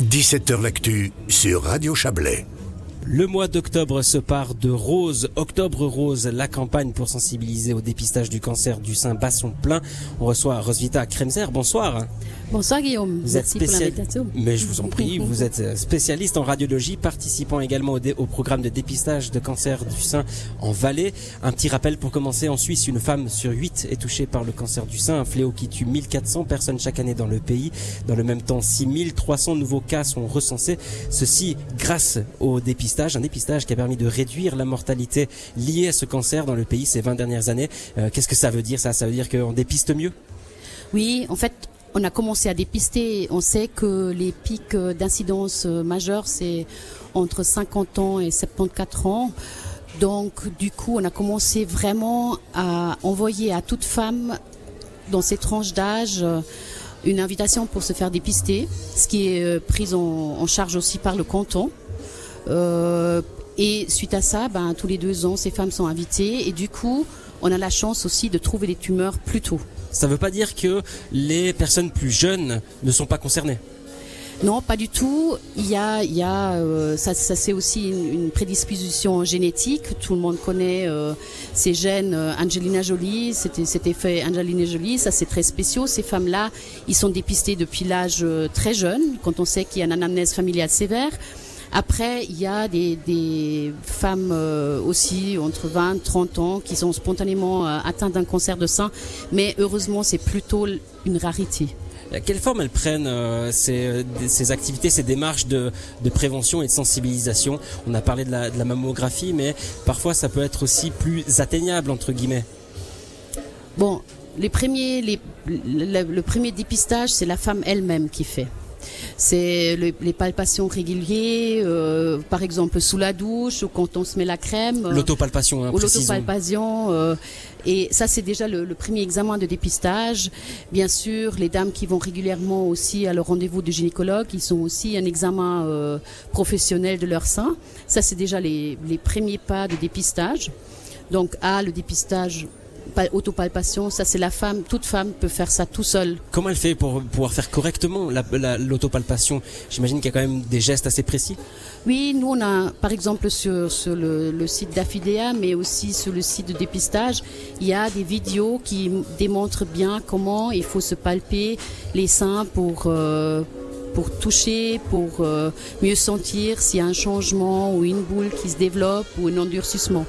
17h L'actu sur Radio Chablais. Le mois d'octobre se part de Rose, Octobre Rose, la campagne pour sensibiliser au dépistage du cancer du sein basson plein. On reçoit Rosvita Kremser, bonsoir. Bonsoir Guillaume, Vous merci êtes pour spécial- l'invitation. Mais je vous en prie, vous êtes euh, spécialiste en radiologie, participant également au, dé- au programme de dépistage de cancer du sein en Valais. Un petit rappel pour commencer, en Suisse, une femme sur huit est touchée par le cancer du sein, un fléau qui tue 1400 personnes chaque année dans le pays. Dans le même temps, 6300 nouveaux cas sont recensés. Ceci grâce au dépistage, un dépistage qui a permis de réduire la mortalité liée à ce cancer dans le pays ces 20 dernières années. Euh, Qu'est-ce que ça veut dire ça? Ça veut dire qu'on dépiste mieux? Oui, en fait, on a commencé à dépister. On sait que les pics d'incidence majeure, c'est entre 50 ans et 74 ans. Donc, du coup, on a commencé vraiment à envoyer à toute femme dans ces tranches d'âge euh, une invitation pour se faire dépister, ce qui est euh, pris en, en charge aussi par le canton. Euh, et suite à ça, ben, tous les deux ans, ces femmes sont invitées et du coup, on a la chance aussi de trouver les tumeurs plus tôt. Ça ne veut pas dire que les personnes plus jeunes ne sont pas concernées. Non, pas du tout. Il y a, il y a, euh, ça, ça c'est aussi une, une prédisposition génétique. Tout le monde connaît euh, ces gènes. euh, Angelina Jolie, c'était, c'était fait Angelina Jolie. Ça, c'est très spéciaux. Ces femmes-là, ils sont dépistés depuis l'âge très jeune, quand on sait qu'il y a une anamnèse familiale sévère. Après, il y a des, des femmes euh, aussi entre 20 et 30 ans qui sont spontanément euh, atteintes d'un cancer de sein, mais heureusement, c'est plutôt une rarité. Quelle forme elles prennent euh, ces, ces activités, ces démarches de, de prévention et de sensibilisation? On a parlé de la, de la mammographie, mais parfois ça peut être aussi plus atteignable entre guillemets. Bon, les premiers, les, le, le premier dépistage, c'est la femme elle-même qui fait. C'est le- les palpations régulières, euh, par exemple sous la douche ou quand on se met la crème. euh, L'autopalpation, hein, ou l'autopalpation. euh, et ça, c'est déjà le, le premier examen de dépistage. Bien sûr, les dames qui vont régulièrement aussi à leur rendez-vous de gynécologue, ils sont aussi un examen euh, professionnel de leur sein. Ça, c'est déjà les, les premiers pas de dépistage. Donc, A, le dépistage, autopalpation, ça c'est la femme, toute femme peut faire ça tout seul. Comment elle fait pour pouvoir faire correctement la- la- l'autopalpation? J'imagine qu'il y a quand même des gestes assez précis. Oui, nous on a par exemple sur, sur le, le site d'Affidea, mais aussi sur le site de dépistage, il y a des vidéos qui démontrent bien comment il faut se palper les seins pour euh, pour toucher, pour euh, mieux sentir s'il y a un changement ou une boule qui se développe ou un endurcissement.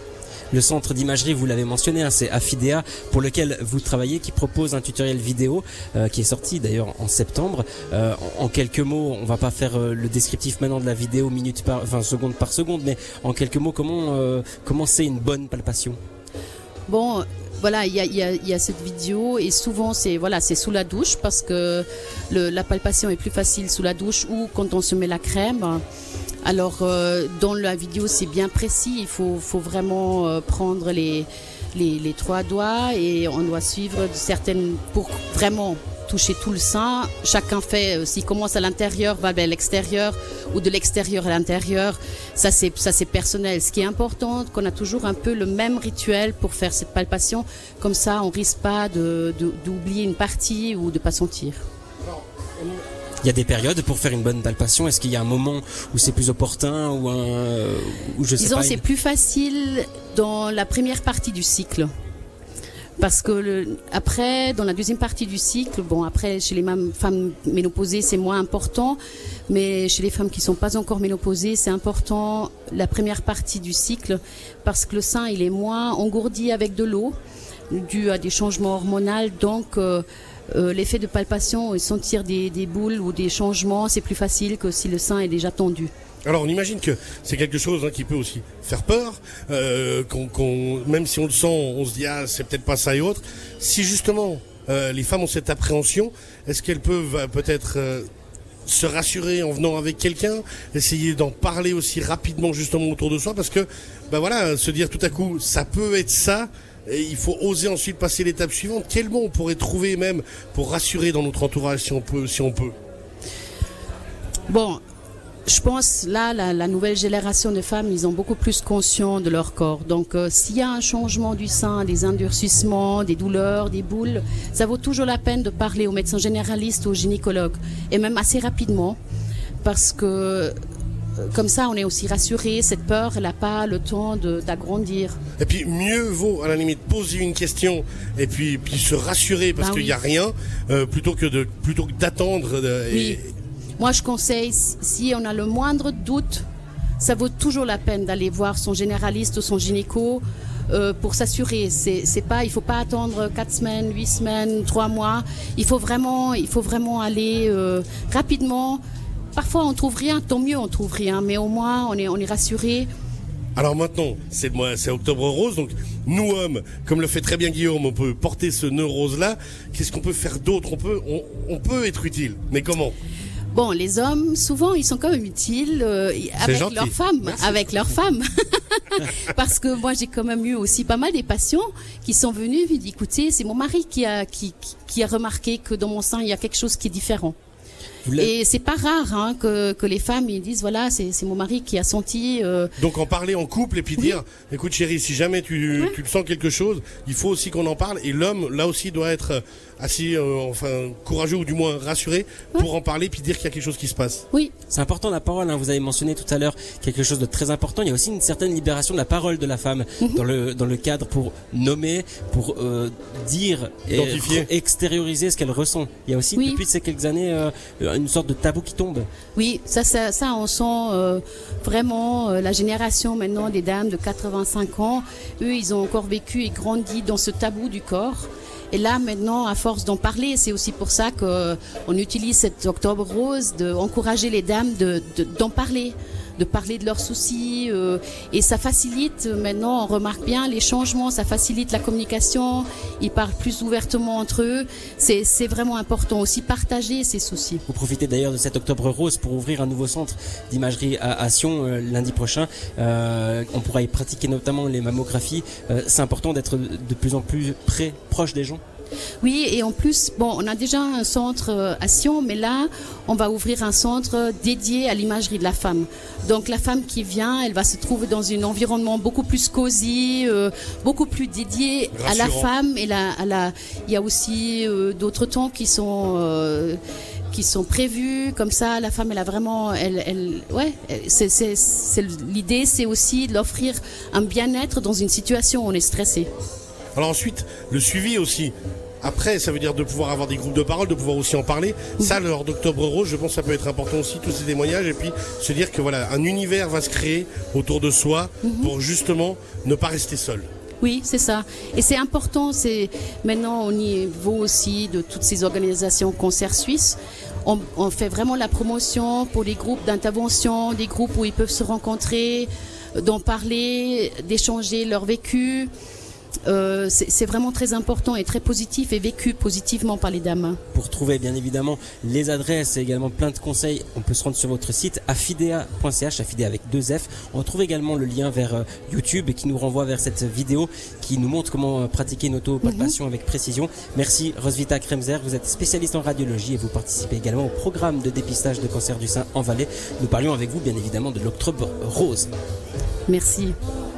Le centre d'imagerie, vous l'avez mentionné, hein, c'est Affidea, pour lequel vous travaillez, qui propose un tutoriel vidéo euh, qui est sorti d'ailleurs en septembre. Euh, en, quelques mots, on va pas faire euh, le descriptif maintenant de la vidéo minute par, enfin seconde par seconde, mais en quelques mots, comment comment c'est une bonne palpation? Bon, voilà, il y a, y, a, y a cette vidéo et souvent c'est voilà, c'est sous la douche parce que la palpation est plus facile sous la douche ou quand on se met la crème. Alors euh, dans la vidéo c'est bien précis, il faut, faut vraiment euh, prendre les, les, trois doigts et on doit suivre certaines pour vraiment toucher tout le sein. Chacun fait, euh, s'il commence à l'intérieur, va vers l'extérieur ou de l'extérieur à l'intérieur. Ça c'est ça c'est personnel. Ce qui est important, qu'on a toujours un peu le même rituel pour faire cette palpation. Comme ça, on risque pas de- d'oublier une partie ou de pas sentir. Il y a des périodes pour faire une bonne palpation. Est-ce qu'il y a un moment où c'est plus opportun ou un où je sais Disons, pas c'est une- plus facile dans la première partie du cycle. Parce que le, après, dans la deuxième partie du cycle, bon, après, chez les femmes ménopausées, c'est moins important, mais chez les femmes qui sont pas encore ménopausées, c'est important la première partie du cycle, parce que le sein, il est moins engourdi avec de l'eau, dû à des changements hormonaux, donc euh, euh, l'effet de palpation et sentir des, boules ou des changements, c'est plus facile que si le sein est déjà tendu. Alors on imagine que c'est quelque chose hein, qui peut aussi faire peur, euh, qu'on, même si on le sent, on se dit ah c'est peut-être pas ça et autre. Si justement euh, les femmes ont cette appréhension, est-ce qu'elles peuvent peut-être se rassurer en venant avec quelqu'un, essayer d'en parler aussi rapidement justement autour de soi, parce que ben voilà, se dire tout à coup ça peut être ça. Et il faut oser ensuite passer l'étape suivante. Quel mot on pourrait trouver même pour rassurer dans notre entourage si on peut, si on peut? Bon, je pense là, la, la nouvelle génération de femmes, ils ont beaucoup plus conscience de leur corps. Donc, euh, s'il y a un changement du sein, des endurcissements, des douleurs, des boules, ça vaut toujours la peine de parler au médecin généraliste, au gynécologue, et même assez rapidement. parce que euh, comme ça, on est aussi rassuré. Cette peur, elle n'a pas le temps de- d'agrandir. Et puis mieux vaut à la limite poser une question et puis puis se rassurer parce Ben qu'il oui. n'y a rien euh, plutôt que de plutôt que d'attendre. Oui. Moi, je conseille, si- on a le moindre doute, ça vaut toujours la peine d'aller voir son généraliste ou son gynéco euh, pour s'assurer. C'est, c'est pas, il faut pas attendre quatre semaines, huit semaines, trois mois. Il faut vraiment, il faut vraiment aller euh, rapidement. Parfois, on trouve rien, tant mieux, on trouve rien, mais au moins, on est, on est rassuré. Alors maintenant, c'est Octobre Rose, donc nous hommes, comme le fait très bien Guillaume, on peut porter ce nœud rose là. Qu'est-ce qu'on peut faire d'autre? On peut, on peut être utile, mais comment? Bon, les hommes, souvent, ils sont quand même utiles euh, avec leurs femmes, Merci. avec leurs femmes. Parce que moi, j'ai quand même eu aussi pas mal des patients qui sont venus et dit, écoutez, c'est mon mari qui a qui, qui- a remarqué que dans mon sein, il y a quelque chose qui est différent. Et c'est pas rare hein, que, que les femmes ils disent voilà, c'est c'est mon mari qui a senti. euh, Donc en parler en couple et puis dire, écoute chérie, si jamais tu, tu sens quelque chose, il faut aussi qu'on en parle. Et l'homme, là aussi, doit être assez, euh, enfin, courageux ou du moins rassuré pour en parler puis dire qu'il y a quelque chose qui se passe. oui, C'est important la parole. hein. Vous avez mentionné tout à l'heure quelque chose de très important. Il y a aussi une certaine libération de la parole de la femme Mhm. dans le dans le cadre pour nommer, pour euh, dire et Identifier. extérioriser ce qu'elle ressent. Il y a aussi Oui. depuis ces quelques années euh, une sorte de tabou qui tombe. Oui, ça, ça, ça on sent euh, vraiment euh, la génération maintenant des dames de 85 ans. Eux, ils ont encore vécu et grandi dans ce tabou du corps. Et là, maintenant, à force d'en parler, c'est aussi pour ça que euh, utilise cet octobre rose, d'encourager les dames de- de- d'en parler, de parler de leurs soucis. euh, et ça facilite, euh, maintenant, on remarque bien les changements, ça facilite la communication. Ils parlent plus ouvertement entre eux. C'est vraiment important aussi partager ces soucis. Vous profitez d'ailleurs de cet octobre rose pour ouvrir un nouveau centre d'imagerie à, Sion euh, lundi prochain. On pourra y pratiquer notamment les mammographies. C'est important d'être de plus en plus près, proche des gens. Oui, et en plus, bon, on a déjà un centre euh, à Sion, mais là, on va ouvrir un centre dédié à l'imagerie de la femme. Donc la femme qui vient, elle va se trouver dans un environnement beaucoup plus cosy, euh, beaucoup plus dédié à la femme. Et la, à la, il y a aussi euh, d'autres temps qui sont euh, qui sont prévus comme ça. La femme, elle a vraiment, elle, elle, ouais, c'est l'idée, c'est aussi de l'offrir un bien-être dans une situation où on est stressé. Alors ensuite, le suivi aussi. Après, ça veut dire de pouvoir avoir des groupes de parole, de pouvoir aussi en parler. Ça, lors d'Octobre Rose, je pense que ça peut être important aussi, tous ces témoignages, et puis se dire que voilà, un univers va se créer autour de soi pour justement ne pas rester seul. Oui, c'est ça. Et c'est important, c'est maintenant au niveau aussi de toutes ces organisations Concert Suisse, on, on fait vraiment la promotion pour les groupes d'intervention, des groupes où ils peuvent se rencontrer, d'en parler, d'échanger leur vécu. Euh, c'est vraiment très important et très positif et vécu positivement par les dames. Pour trouver bien évidemment les adresses et également plein de conseils, on peut se rendre sur votre site affidea.ch, affidea avec deux F. On trouve également le lien vers euh, YouTube et qui nous renvoie vers cette vidéo qui nous montre comment euh, pratiquer une auto-palpation avec précision. Merci Rosvita Kremzer, vous êtes spécialiste en radiologie et vous participez également au programme de dépistage de cancer du sein en Valais. Nous parlions avec vous bien évidemment de l'octobre rose. Merci.